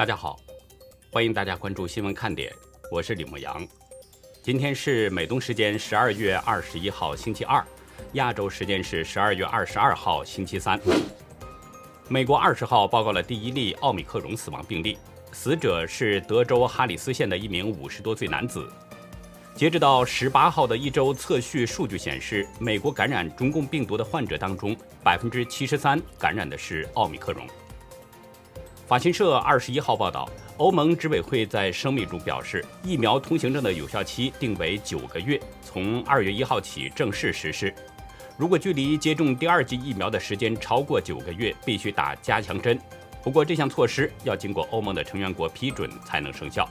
大家好，欢迎大家关注新闻看点，我是李牧阳。今天是美东时间十二月二十一号星期二，亚洲时间是十二月二十二号星期三。美国二十号报告了第一例奥密克戎死亡病例，死者是德州哈里斯县的一名五十多岁男子。截止到十八号的一周测序数据显示，美国感染中共病毒的患者当中，百分之七十三感染的是奥密克戎。法新社二十一号报道，欧盟执委会在声明中表示，疫苗通行证的有效期定为九个月，从二月一号起正式实施。如果距离接种第二剂疫苗的时间超过九个月，必须打加强针。不过，这项措施要经过欧盟的成员国批准才能生效。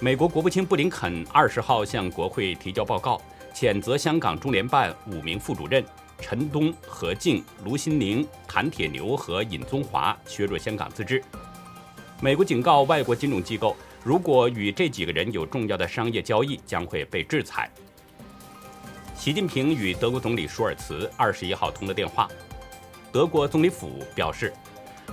美国国务卿布林肯二十号向国会提交报告，谴责香港中联办五名副主任陈东、何静、卢新宁、谭铁牛和尹宗华削弱香港自治。美国警告外国金融机构，如果与这几个人有重要的商业交易，将会被制裁。习近平与德国总理舒尔茨二十一号通了电话，德国总理府表示。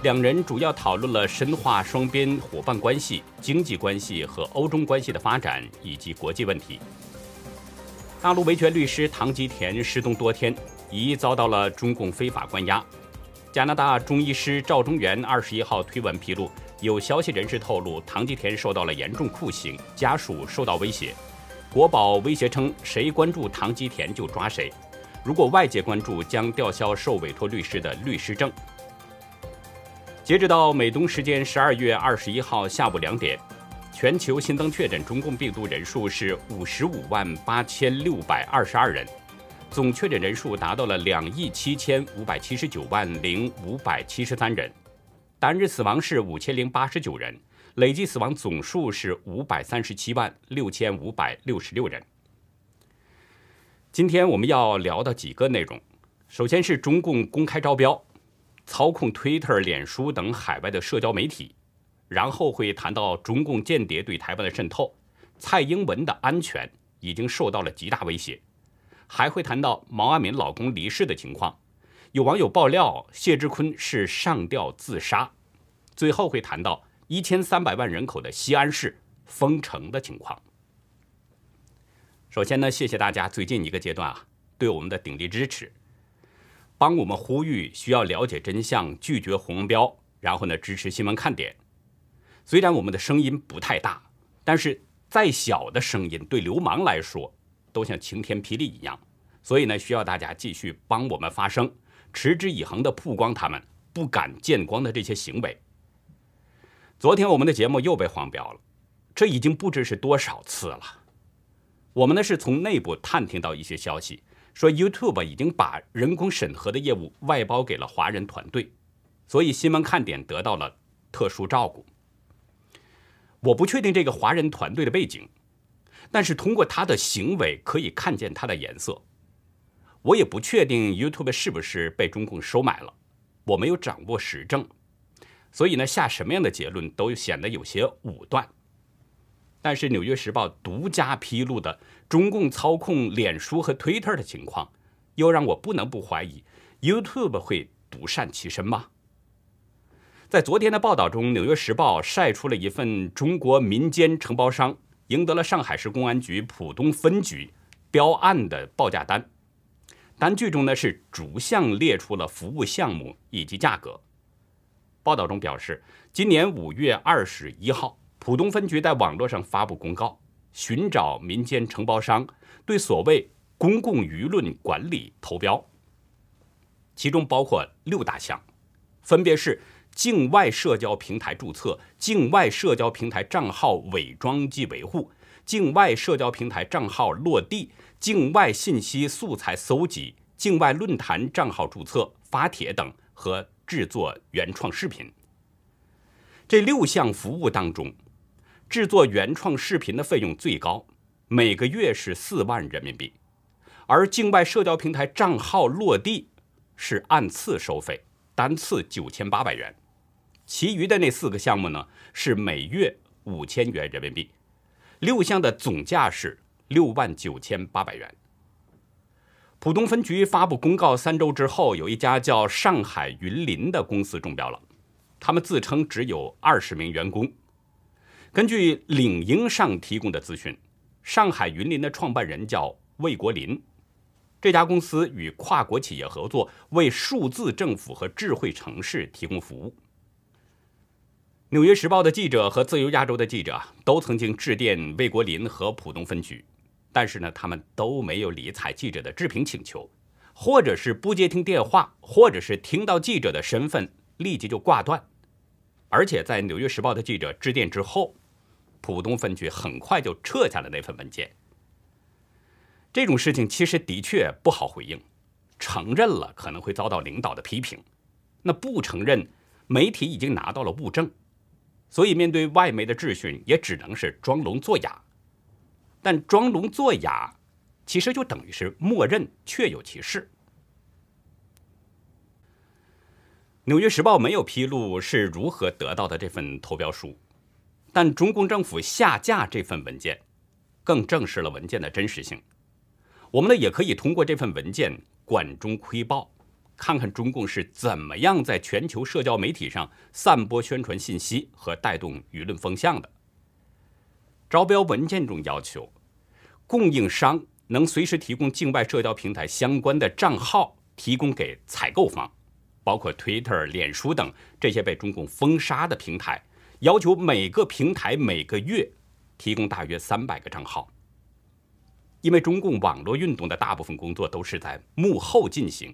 两人主要讨论了深化双边伙伴关系、经济关系和欧中关系的发展以及国际问题。大陆维权律师唐吉田失踪多天，疑遭到了中共非法关押。加拿大中医师赵忠元二十一号推文披露，有消息人士透露，唐吉田受到了严重酷刑，家属受到威胁。国宝威胁称，谁关注唐吉田就抓谁，如果外界关注，将吊销受委托律师的律师证。截止到美东时间十二月二十一号下午两点，全球新增确诊中共病毒人数是五十五万八千六百二十二人，总确诊人数达到了两亿七千五百七十九万零五百七十三人，单日死亡是五千零八十九人，累计死亡总数是五百三十七万六千五百六十六人。今天我们要聊的几个内容，首先是中共公开招标。操控 Twitter、脸书等海外的社交媒体，然后会谈到中共间谍对台湾的渗透，蔡英文的安全已经受到了极大威胁，还会谈到毛阿敏老公离世的情况。有网友爆料谢志坤是上吊自杀，最后会谈到一千三百万人口的西安市封城的情况。首先呢，谢谢大家最近一个阶段啊对我们的鼎力支持。帮我们呼吁需要了解真相，拒绝红标，然后呢支持新闻看点。虽然我们的声音不太大，但是再小的声音对流氓来说都像晴天霹雳一样。所以呢，需要大家继续帮我们发声，持之以恒地曝光他们不敢见光的这些行为。昨天我们的节目又被黄标了，这已经不知是多少次了。我们呢是从内部探听到一些消息。说 YouTube 已经把人工审核的业务外包给了华人团队，所以新闻看点得到了特殊照顾。我不确定这个华人团队的背景，但是通过他的行为可以看见他的颜色。我也不确定 YouTube 是不是被中共收买了，我没有掌握实证，所以呢下什么样的结论都显得有些武断。但是《纽约时报》独家披露的中共操控脸书和 Twitter 的情况，又让我不能不怀疑 YouTube 会独善其身吗？在昨天的报道中，《纽约时报》晒出了一份中国民间承包商赢得了上海市公安局浦东分局标案的报价单，单据中呢是逐项列出了服务项目以及价格。报道中表示，今年五月二十一号。浦东分局在网络上发布公告，寻找民间承包商，对所谓公共舆论管理投标。其中包括六大项，分别是境外社交平台注册、境外社交平台账号伪装及维护、境外社交平台账号落地、境外信息素材搜集、境外论坛账号注册、发帖等和制作原创视频。这六项服务当中。制作原创视频的费用最高，每个月是四万人民币，而境外社交平台账号落地是按次收费，单次九千八百元，其余的那四个项目呢是每月五千元人民币，六项的总价是六万九千八百元。浦东分局发布公告三周之后，有一家叫上海云林的公司中标了，他们自称只有二十名员工。根据领英上提供的资讯，上海云林的创办人叫魏国林。这家公司与跨国企业合作，为数字政府和智慧城市提供服务。《纽约时报》的记者和自由亚洲的记者都曾经致电魏国林和浦东分局，但是呢，他们都没有理睬记者的置评请求，或者是不接听电话，或者是听到记者的身份立即就挂断。而且在《纽约时报》的记者致电之后，浦东分局很快就撤下了那份文件。这种事情其实的确不好回应，承认了可能会遭到领导的批评，那不承认，媒体已经拿到了物证，所以面对外媒的质询，也只能是装聋作哑。但装聋作哑，其实就等于是默认确有其事。《纽约时报》没有披露是如何得到的这份投标书，但中共政府下架这份文件，更证实了文件的真实性。我们呢也可以通过这份文件管中窥豹，看看中共是怎么样在全球社交媒体上散播宣传信息和带动舆论风向的。招标文件中要求，供应商能随时提供境外社交平台相关的账号，提供给采购方，包括 Twitter、脸书等这些被中共封杀的平台，要求每个平台每个月提供大约三百个账号。因为中共网络运动的大部分工作都是在幕后进行，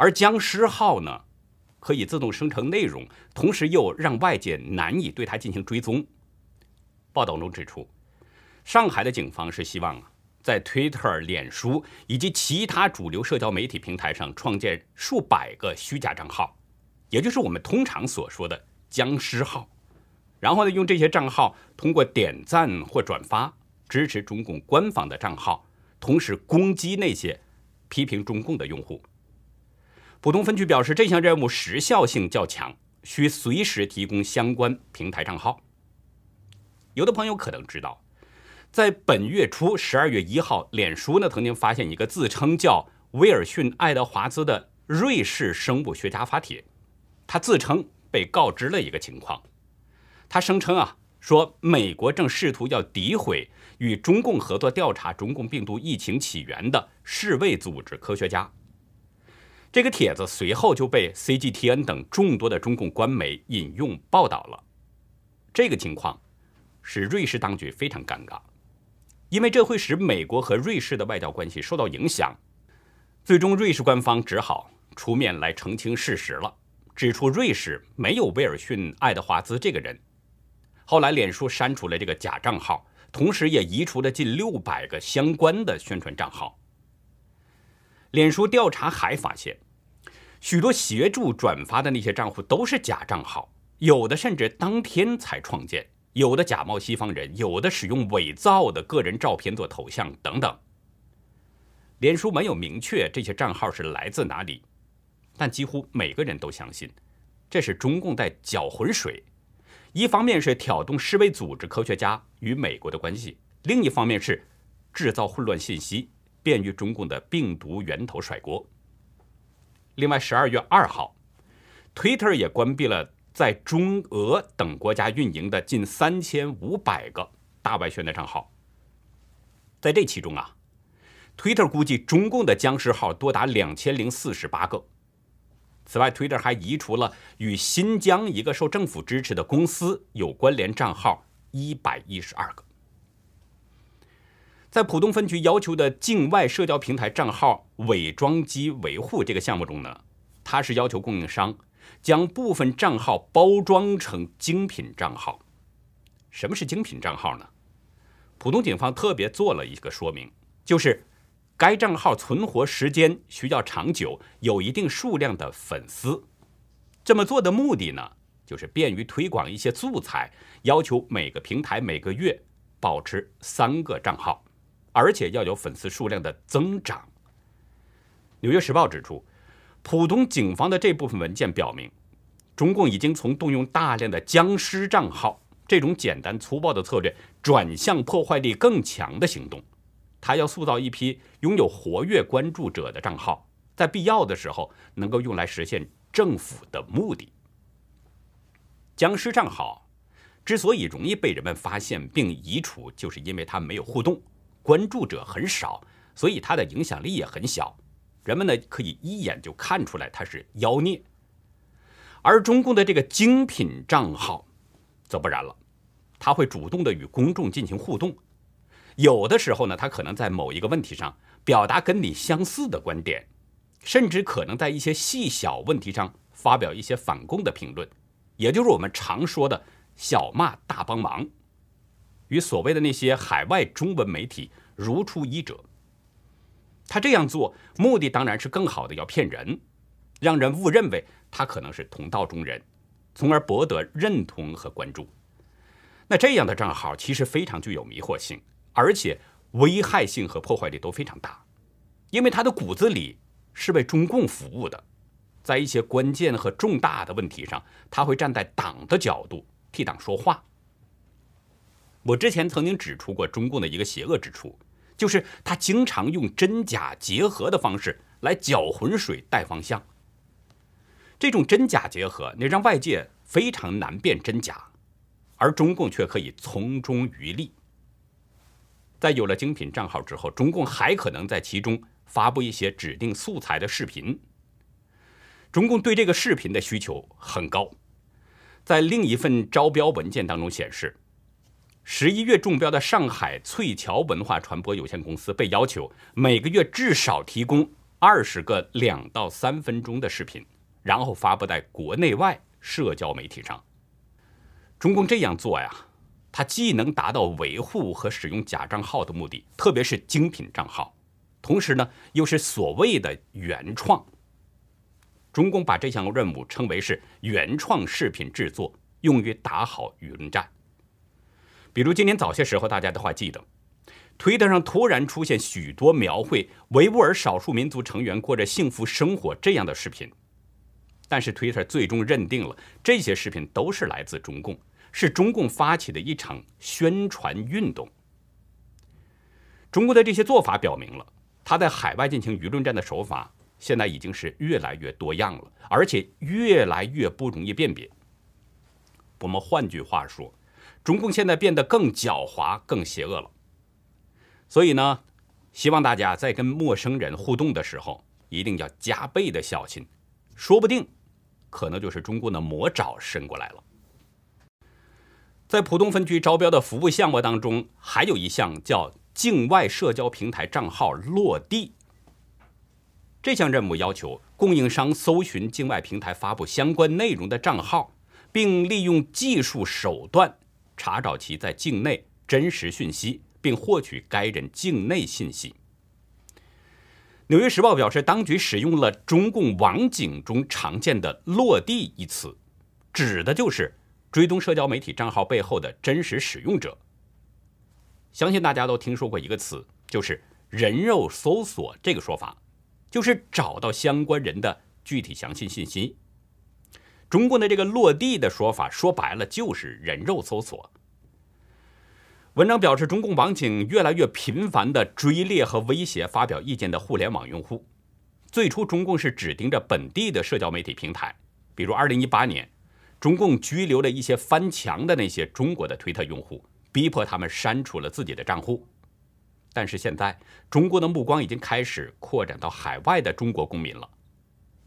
而僵尸号呢，可以自动生成内容，同时又让外界难以对它进行追踪。报道中指出，上海的警方是希望啊，在 Twitter、脸书以及其他主流社交媒体平台上创建数百个虚假账号，也就是我们通常所说的僵尸号，然后呢，用这些账号通过点赞或转发。支持中共官方的账号，同时攻击那些批评中共的用户。浦东分局表示，这项任务时效性较强，需随时提供相关平台账号。有的朋友可能知道，在本月初十二月一号，脸书呢曾经发现一个自称叫威尔逊·爱德华兹的瑞士生物学家发帖，他自称被告知了一个情况，他声称啊。说美国正试图要诋毁与中共合作调查中共病毒疫情起源的世卫组织科学家。这个帖子随后就被 CGTN 等众多的中共官媒引用报道了。这个情况使瑞士当局非常尴尬，因为这会使美国和瑞士的外交关系受到影响。最终，瑞士官方只好出面来澄清事实了，指出瑞士没有威尔逊·爱德华兹这个人。后来，脸书删除了这个假账号，同时也移除了近六百个相关的宣传账号。脸书调查还发现，许多协助转发的那些账户都是假账号，有的甚至当天才创建，有的假冒西方人，有的使用伪造的个人照片做头像等等。脸书没有明确这些账号是来自哪里，但几乎每个人都相信，这是中共在搅浑水。一方面是挑动世卫组织科学家与美国的关系，另一方面是制造混乱信息，便于中共的病毒源头甩锅。另外，十二月二号，Twitter 也关闭了在中俄等国家运营的近三千五百个大外宣的账号。在这其中啊，Twitter 估计中共的僵尸号多达两千零四十八个。此外，Twitter 还移除了与新疆一个受政府支持的公司有关联账号一百一十二个。在浦东分局要求的境外社交平台账号伪装机维护这个项目中呢，它是要求供应商将部分账号包装成精品账号。什么是精品账号呢？浦东警方特别做了一个说明，就是。该账号存活时间需要长久，有一定数量的粉丝。这么做的目的呢，就是便于推广一些素材，要求每个平台每个月保持三个账号，而且要有粉丝数量的增长。纽约时报指出，浦东警方的这部分文件表明，中共已经从动用大量的僵尸账号这种简单粗暴的策略，转向破坏力更强的行动。他要塑造一批拥有活跃关注者的账号，在必要的时候能够用来实现政府的目的。僵尸账号之所以容易被人们发现并移除，就是因为它没有互动，关注者很少，所以它的影响力也很小。人们呢可以一眼就看出来它是妖孽。而中共的这个精品账号则不然了，他会主动的与公众进行互动，有的时候呢，他可能在某一个问题上表达跟你相似的观点，甚至可能在一些细小问题上发表一些反共的评论，也就是我们常说的小骂大帮忙，与所谓的那些海外中文媒体如出一辙。他这样做目的当然是更好的要骗人，让人误认为他可能是同道中人，从而博得认同和关注。那这样的账号其实非常具有迷惑性，而且危害性和破坏力都非常大，因为他的骨子里是为中共服务的，在一些关键和重大的问题上，他会站在党的角度替党说话。我之前曾经指出过中共的一个邪恶之处。就是他经常用真假结合的方式来搅浑水、带方向。这种真假结合，那让外界非常难辨真假，而中共却可以从中渔利。在有了精品账号之后，中共还可能在其中发布一些指定素材的视频。中共对这个视频的需求很高，在另一份招标文件当中显示。十一月中标的上海翠桥文化传播有限公司被要求每个月至少提供二十个两到三分钟的视频，然后发布在国内外社交媒体上。中共这样做呀，它既能达到维护和使用假账号的目的，特别是精品账号，同时呢，又是所谓的原创。中共把这项任务称为是原创视频制作，用于打好舆论战。比如今年早些时候，大家都还记得，推特上突然出现许多描绘维吾尔少数民族成员过着幸福生活这样的视频，但是推特最终认定了这些视频都是来自中共，是中共发起的一场宣传运动。中国的这些做法表明了，他在海外进行舆论战的手法现在已经是越来越多样了，而且越来越不容易辨别。我们换句话说。中共现在变得更狡猾、更邪恶了，所以呢，希望大家在跟陌生人互动的时候，一定要加倍的小心，说不定可能就是中共的魔爪伸过来了。在浦东分局招标的服务项目当中，还有一项叫境外社交平台账号落地。这项任务要求供应商搜寻境外平台发布相关内容的账号，并利用技术手段。查找其在境内真实讯息，并获取该人境内信息。纽约时报表示，当局使用了中共网警中常见的“落地”一词，指的就是追踪社交媒体账号背后的真实使用者。相信大家都听说过一个词，就是“人肉搜索”这个说法，就是找到相关人的具体详细信息。中共的这个落地的说法，说白了就是人肉搜索。文章表示，中共网警越来越频繁地追猎和威胁发表意见的互联网用户。最初，中共是只盯着本地的社交媒体平台，比如2018年，中共拘留了一些翻墙的那些中国的推特用户，逼迫他们删除了自己的账户。但是现在，中国的目光已经开始扩展到海外的中国公民了。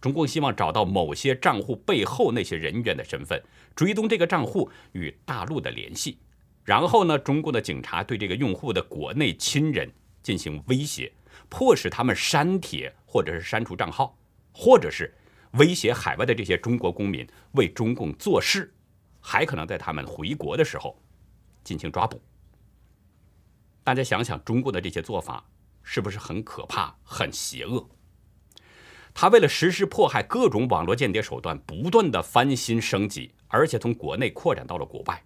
中共希望找到某些账户背后那些人员的身份，追踪这个账户与大陆的联系，然后呢，中共的警察对这个用户的国内亲人进行威胁，迫使他们删帖或者是删除账号，或者是威胁海外的这些中国公民为中共做事，还可能在他们回国的时候进行抓捕。大家想想，中共的这些做法是不是很可怕、很邪恶？他为了实施迫害各种网络间谍手段，不断的翻新升级，而且从国内扩展到了国外。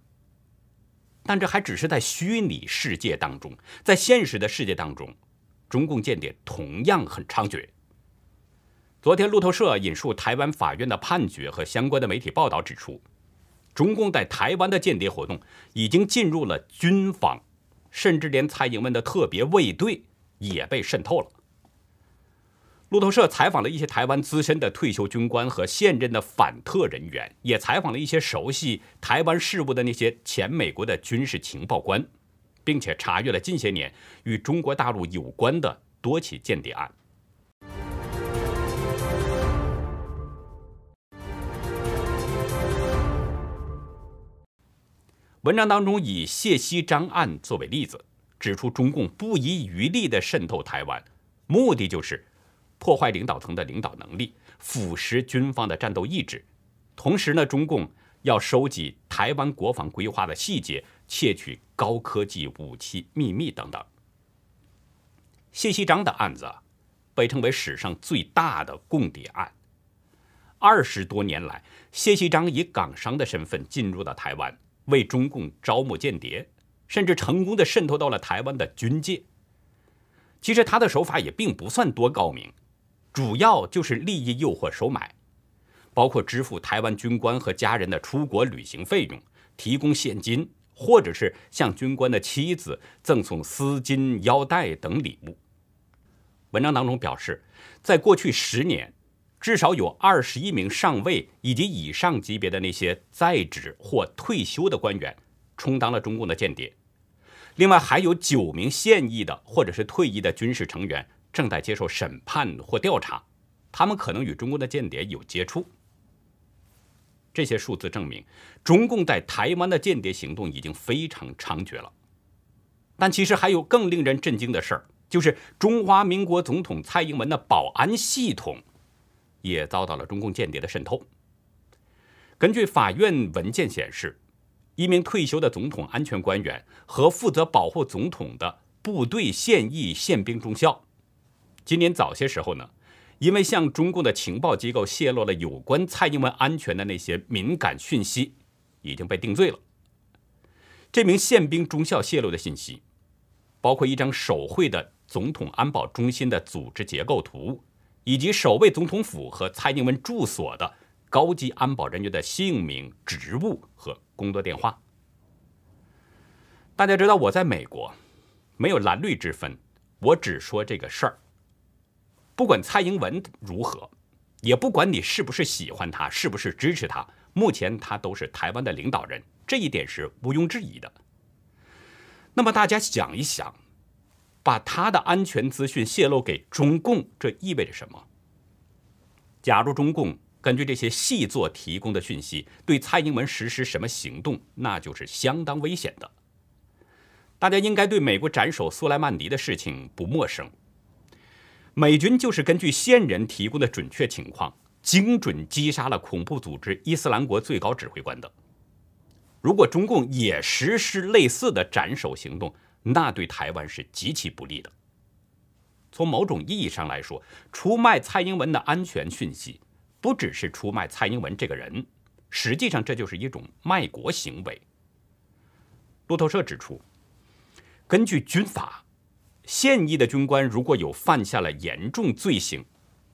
但这还只是在虚拟世界当中，在现实的世界当中，中共间谍同样很猖獗。昨天，路透社引述台湾法院的判决和相关的媒体报道指出，中共在台湾的间谍活动已经进入了军方，甚至连蔡英文的特别卫队也被渗透了。路透社采访了一些台湾资深的退休军官和现任的反特人员，也采访了一些熟悉台湾事务的那些前美国的军事情报官，并且查阅了近些年与中国大陆有关的多起间谍案。文章当中以谢锡章案作为例子，指出中共不遗余力地渗透台湾，目的就是破坏领导层的领导能力，腐蚀军方的战斗意志。同时呢，中共要收集台湾国防规划的细节，窃取高科技武器秘密等等。谢锡章的案子被称为史上最大的共谍案。二十多年来，谢锡章以港商的身份进入到台湾。为中共招募间谍，甚至成功的渗透到了台湾的军界。其实他的手法也并不算多高明，主要就是利益诱惑收买，包括支付台湾军官和家人的出国旅行费用，提供现金，或者是向军官的妻子赠送丝巾、腰带等礼物。文章当中表示，在过去十年。至少有二十一名上尉以及以上级别的那些在职或退休的官员，充当了中共的间谍。另外还有九名现役的或者是退役的军事成员正在接受审判或调查，他们可能与中共的间谍有接触。这些数字证明，中共在台湾的间谍行动已经非常猖獗了。但其实还有更令人震惊的事儿，就是中华民国总统蔡英文的保安系统。也遭到了中共间谍的渗透。根据法院文件显示，一名退休的总统安全官员和负责保护总统的部队现役宪兵中校，今年早些时候呢，因为向中共的情报机构泄露了有关蔡英文安全的那些敏感讯息，已经被定罪了。这名宪兵中校泄露的信息，包括一张手绘的总统安保中心的组织结构图。以及守卫总统府和蔡英文住所的高级安保人员的姓名、职务和工作电话。大家知道我在美国没有蓝绿之分，我只说这个事儿。不管蔡英文如何，也不管你是不是喜欢他，是不是支持他，目前他都是台湾的领导人，这一点是毋庸置疑的。那么大家想一想。把他的安全资讯泄露给中共，这意味着什么？假如中共根据这些细作提供的讯息对蔡英文实施什么行动，那就是相当危险的。大家应该对美国斩首苏莱曼尼的事情不陌生。美军就是根据线人提供的准确情况，精准击杀了恐怖组织伊斯兰国最高指挥官的。如果中共也实施类似的斩首行动，那对台湾是极其不利的。从某种意义上来说，出卖蔡英文的安全讯息，不只是出卖蔡英文这个人，实际上这就是一种卖国行为。路透社指出，根据军法，现役的军官如果有犯下了严重罪行，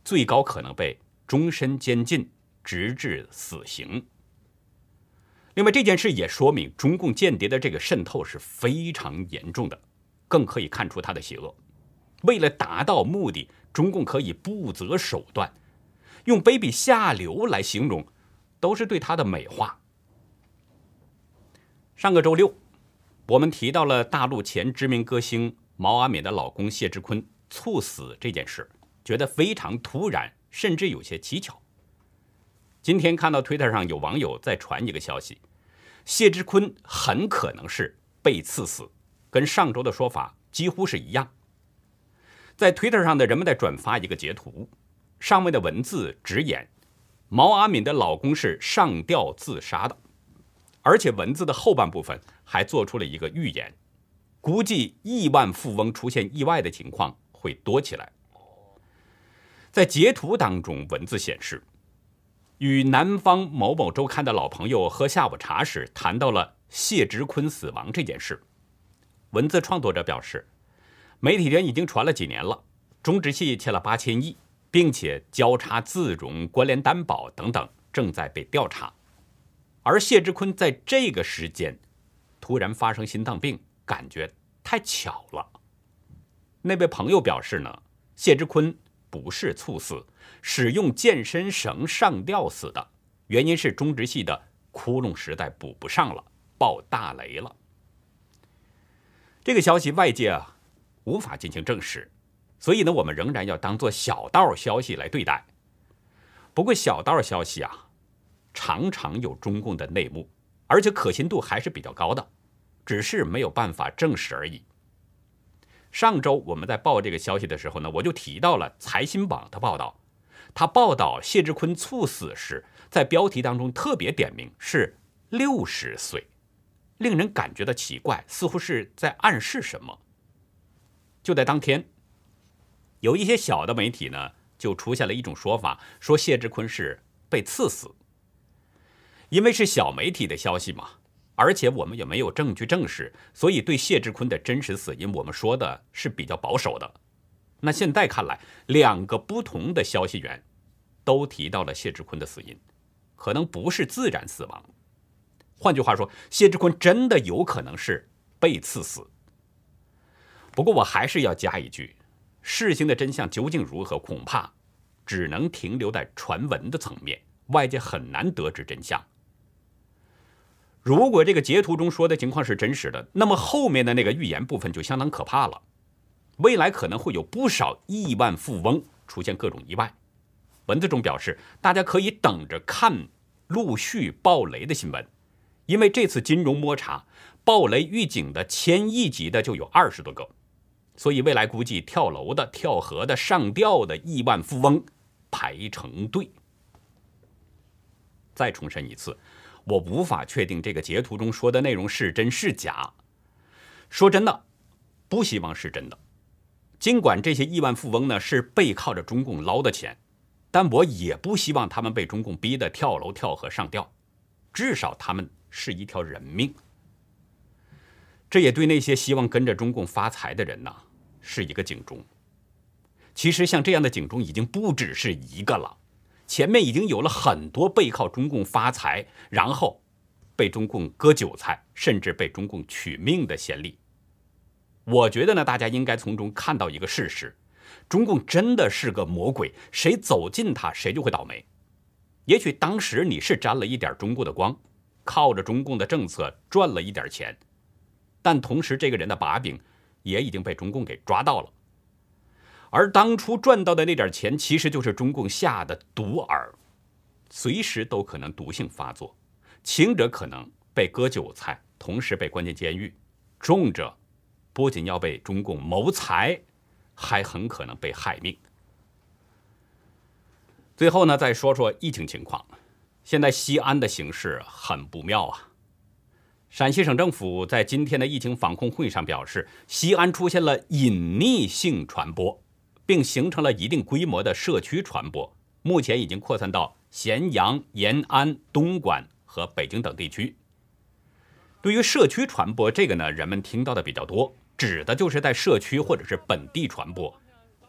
最高可能被终身监禁，直至死刑。另外，这件事也说明中共间谍的这个渗透是非常严重的，更可以看出他的邪恶。为了达到目的，中共可以不择手段，用卑鄙下流来形容，都是对他的美化。上个周六，我们提到了大陆前知名歌星毛阿敏的老公谢之坤猝死这件事，觉得非常突然，甚至有些蹊跷。今天看到推特上有网友在传一个消息，谢之坤很可能是被刺死，跟上周的说法几乎是一样。在推特上的人们在转发一个截图，上面的文字直言毛阿敏的老公是上吊自杀的，而且文字的后半部分还做出了一个预言，估计亿万富翁出现意外的情况会多起来。在截图当中，文字显示。与南方某某周刊的老朋友喝下午茶时，谈到了谢之坤死亡这件事。文字创作者表示，媒体人已经传了几年了，中植系欠了八千亿，并且交叉自融、关联担保等等正在被调查。而谢之坤在这个时间突然发生心脏病，感觉太巧了。那位朋友表示呢，谢之坤不是猝死，使用健身绳上吊死的，原因是中直系的窟窿实在补不上了，爆大雷了。这个消息外界啊无法进行证实，所以呢，我们仍然要当做小道消息来对待。不过小道消息啊，常常有中共的内幕，而且可信度还是比较高的，只是没有办法证实而已。上周我们在报这个消息的时候呢，我就提到了财新网的报道，他报道谢志坤猝死时，在标题当中特别点名是六十岁。令人感觉到奇怪，似乎是在暗示什么。就在当天，有一些小的媒体呢，就出现了一种说法，说谢志坤是被刺死。因为是小媒体的消息嘛，而且我们也没有证据证实，所以对谢志坤的真实死因，我们说的是比较保守的。那现在看来，两个不同的消息源都提到了谢志坤的死因，可能不是自然死亡。换句话说，谢志坤真的有可能是被刺死。不过我还是要加一句：事情的真相究竟如何，恐怕只能停留在传闻的层面，外界很难得知真相。如果这个截图中说的情况是真实的，那么后面的那个预言部分就相当可怕了。未来可能会有不少亿万富翁出现各种意外。文字中表示，大家可以等着看陆续爆雷的新闻。因为这次金融摸查，暴雷预警的千亿级的就有二十多个，所以未来估计跳楼的、跳河的、上吊的亿万富翁排成队。再重申一次，我无法确定这个截图中说的内容是真是假。说真的，不希望是真的。尽管这些亿万富翁呢是背靠着中共捞的钱，但我也不希望他们被中共逼得跳楼、跳河、上吊。至少他们。是一条人命，这也对那些希望跟着中共发财的人呐是一个警钟。其实像这样的警钟已经不只是一个了，前面已经有了很多背靠中共发财，然后被中共割韭菜，甚至被中共取命的先例。我觉得呢，大家应该从中看到一个事实：中共真的是个魔鬼，谁走近他，谁就会倒霉。也许当时你是沾了一点中共的光。靠着中共的政策赚了一点钱，但同时这个人的把柄也已经被中共给抓到了。而当初赚到的那点钱，其实就是中共下的毒饵，随时都可能毒性发作。轻者可能被割韭菜，同时被关进监狱；重者不仅要被中共谋财，还很可能被害命。最后呢，再说说疫情情况。现在西安的形势很不妙啊！陕西省政府在今天的疫情防控会上表示，西安出现了隐匿性传播，并形成了一定规模的社区传播，目前已经扩散到咸阳、延安、东莞和北京等地区。对于社区传播这个呢，人们听到的比较多，指的就是在社区或者是本地传播，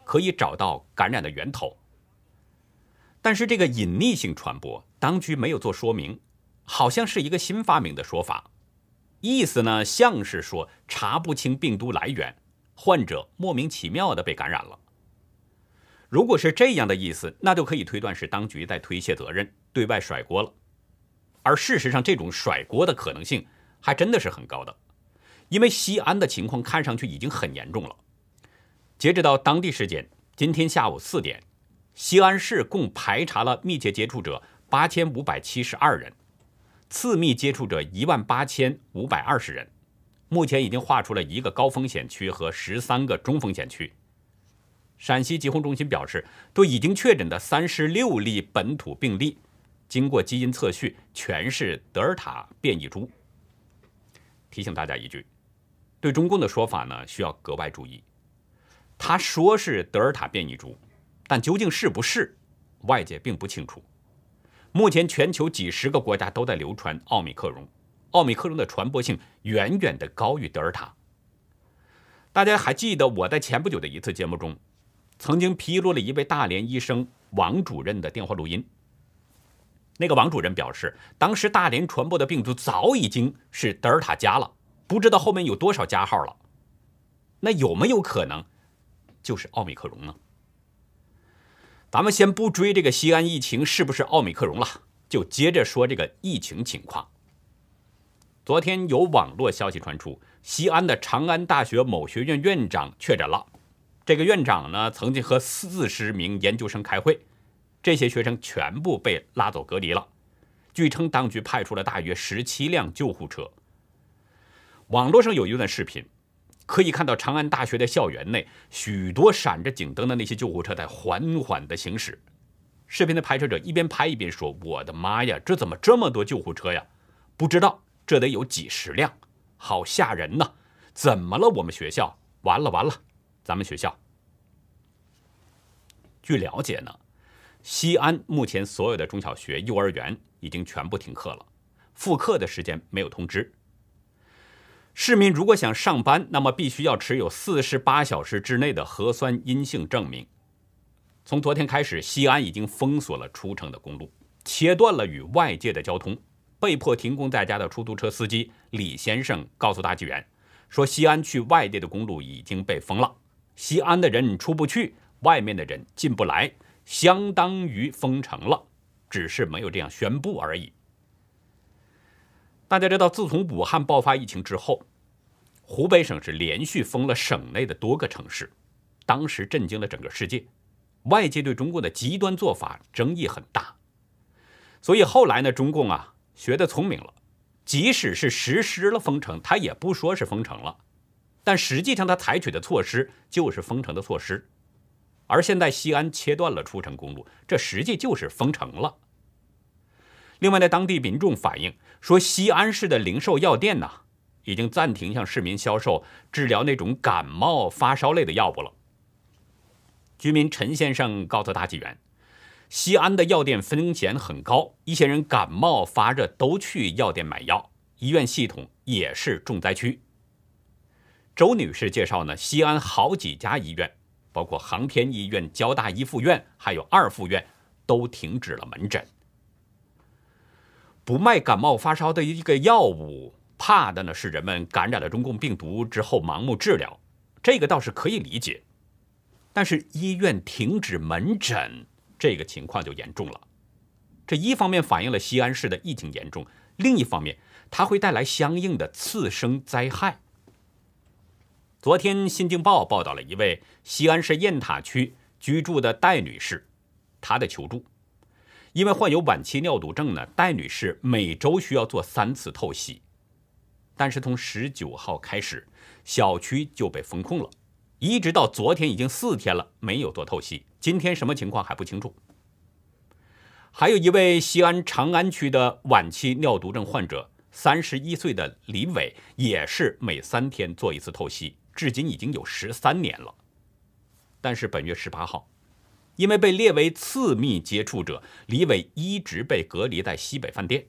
可以找到感染的源头。但是这个隐匿性传播，当局没有做说明，好像是一个新发明的说法，意思呢像是说查不清病毒来源，患者莫名其妙的被感染了。如果是这样的意思，那就可以推断是当局在推卸责任，对外甩锅了。而事实上，这种甩锅的可能性还真的是很高的，因为西安的情况看上去已经很严重了。截止到当地时间今天下午四点。西安市共排查了密切接触者八千五百七十二人，次密接触者一万八千五百二十人。目前已经划出了一个高风险区和十三个中风险区。陕西疾控中心表示，对已经确诊的三十六例本土病例，经过基因测序，全是德尔塔变异株。提醒大家一句，对中共的说法呢，需要格外注意。他说是德尔塔变异株。但究竟是不是，外界并不清楚。目前全球几十个国家都在流传奥密克戎，奥密克戎的传播性远远的高于德尔塔。大家还记得我在前不久的一次节目中，曾经披露了一位大连医生王主任的电话录音。那个王主任表示，当时大连传播的病毒早已经是德尔塔加了，不知道后面有多少加号了。那有没有可能就是奥密克戎呢？咱们先不追这个西安疫情是不是奥密克戎了，就接着说这个疫情情况。昨天有网络消息传出，西安的长安大学某学院院长确诊了。这个院长呢，曾经和四十名研究生开会，这些学生全部被拉走隔离了。据称，当局派出了大约十七辆救护车。网络上有一段视频，可以看到长安大学的校园内，许多闪着警灯的那些救护车在缓缓地行驶。视频的拍摄者一边拍一边说：“我的妈呀，这怎么这么多救护车呀？不知道这得有几十辆，好吓人呐！怎么了？我们学校完了完了！”咱们学校，据了解呢，西安目前所有的中小学、幼儿园已经全部停课了，复课的时间没有通知。市民如果想上班，那么必须要持有四十八小时之内的核酸阴性证明。从昨天开始，西安已经封锁了出城的公路，切断了与外界的交通。被迫停工在家的出租车司机李先生告诉大纪元说：“西安去外地的公路已经被封了。”西安的人出不去，外面的人进不来，相当于封城了，只是没有这样宣布而已。大家知道，自从武汉爆发疫情之后，湖北省是连续封了省内的多个城市，当时震惊了整个世界，外界对中共的极端做法争议很大。所以后来呢，中共啊学得聪明了，即使是实施了封城，他也不说是封城了。但实际上，他采取的措施就是封城的措施，而现在西安切断了出城公路，这实际就是封城了。另外呢，当地民众反映说，西安市的零售药店呢，已经暂停向市民销售治疗那种感冒发烧类的药物了。居民陈先生告诉大纪元，西安的药店风险很高，一些人感冒发热都去药店买药，医院系统也是重灾区。周女士介绍呢，西安好几家医院，包括航天医院、交大一附院，还有二附院，都停止了门诊。不卖感冒发烧的一个药物，怕的呢是人们感染了中共病毒之后盲目治疗，这个倒是可以理解。但是医院停止门诊，这个情况就严重了。这一方面反映了西安市的疫情严重，另一方面它会带来相应的次生灾害。昨天，《新京报》报道了一位西安市雁塔区居住的戴女士，她的求助，因为患有晚期尿毒症呢，戴女士每周需要做三次透析，但是从十九号开始，小区就被封控了，一直到昨天已经四天了，没有做透析，今天什么情况还不清楚。还有一位西安长安区的晚期尿毒症患者，三十一岁的李伟，也是每三天做一次透析。至今已经有十三年了，但是本月十八号，因为被列为次密接触者，李伟一直被隔离在西北饭店。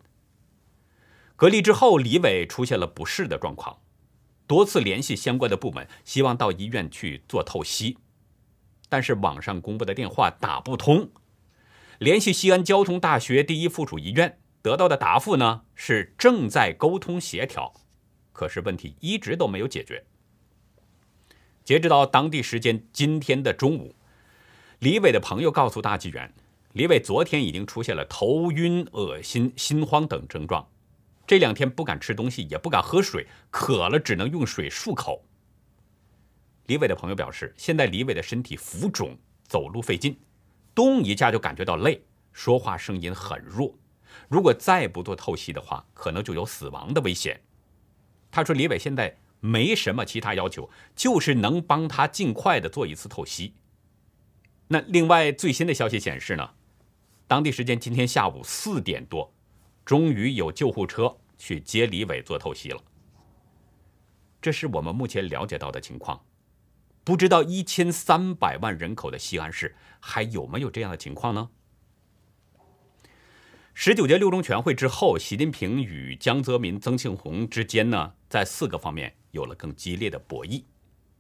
隔离之后，李伟出现了不适的状况，多次联系相关的部门，希望到医院去做透析，但是网上公布的电话打不通。联系西安交通大学第一附属医院，得到的答复呢是正在沟通协调，可是问题一直都没有解决。截止到当地时间今天的中午，李伟的朋友告诉大纪元，李伟昨天已经出现了头晕、恶心、心慌等症状，这两天不敢吃东西，也不敢喝水，渴了只能用水漱口。李伟的朋友表示，现在李伟的身体浮肿，走路费劲，动一下就感觉到累，说话声音很弱。如果再不做透析的话，可能就有死亡的危险。他说，李伟现在。没什么其他要求，就是能帮他尽快的做一次透析。那另外最新的消息显示呢，当地时间今天下午四点多，终于有救护车去接李伟做透析了。这是我们目前了解到的情况，不知道一千三百万人口的西安市还有没有这样的情况呢？十九届六中全会之后，习近平与江泽民、曾庆红之间呢，在四个方面。有了更激烈的博弈。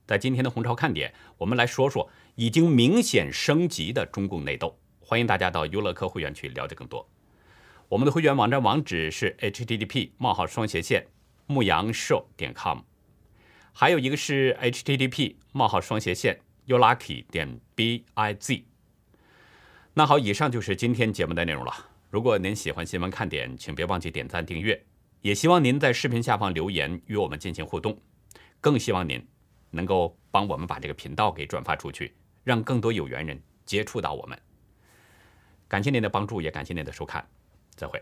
在今天的红潮看点，我们来说说已经明显升级的中共内斗。欢迎大家到优乐客会员区了解更多。我们的会员网站网址是 http: 冒号双斜线牧羊 show 点 com，还有一个是 http: 冒号双斜线 youlucky 点 biz。那好，以上就是今天节目的内容了。如果您喜欢新闻看点，请别忘记点赞订阅。也希望您在视频下方留言与我们进行互动，更希望您能够帮我们把这个频道给转发出去，让更多有缘人接触到我们。感谢您的帮助，也感谢您的收看，再会。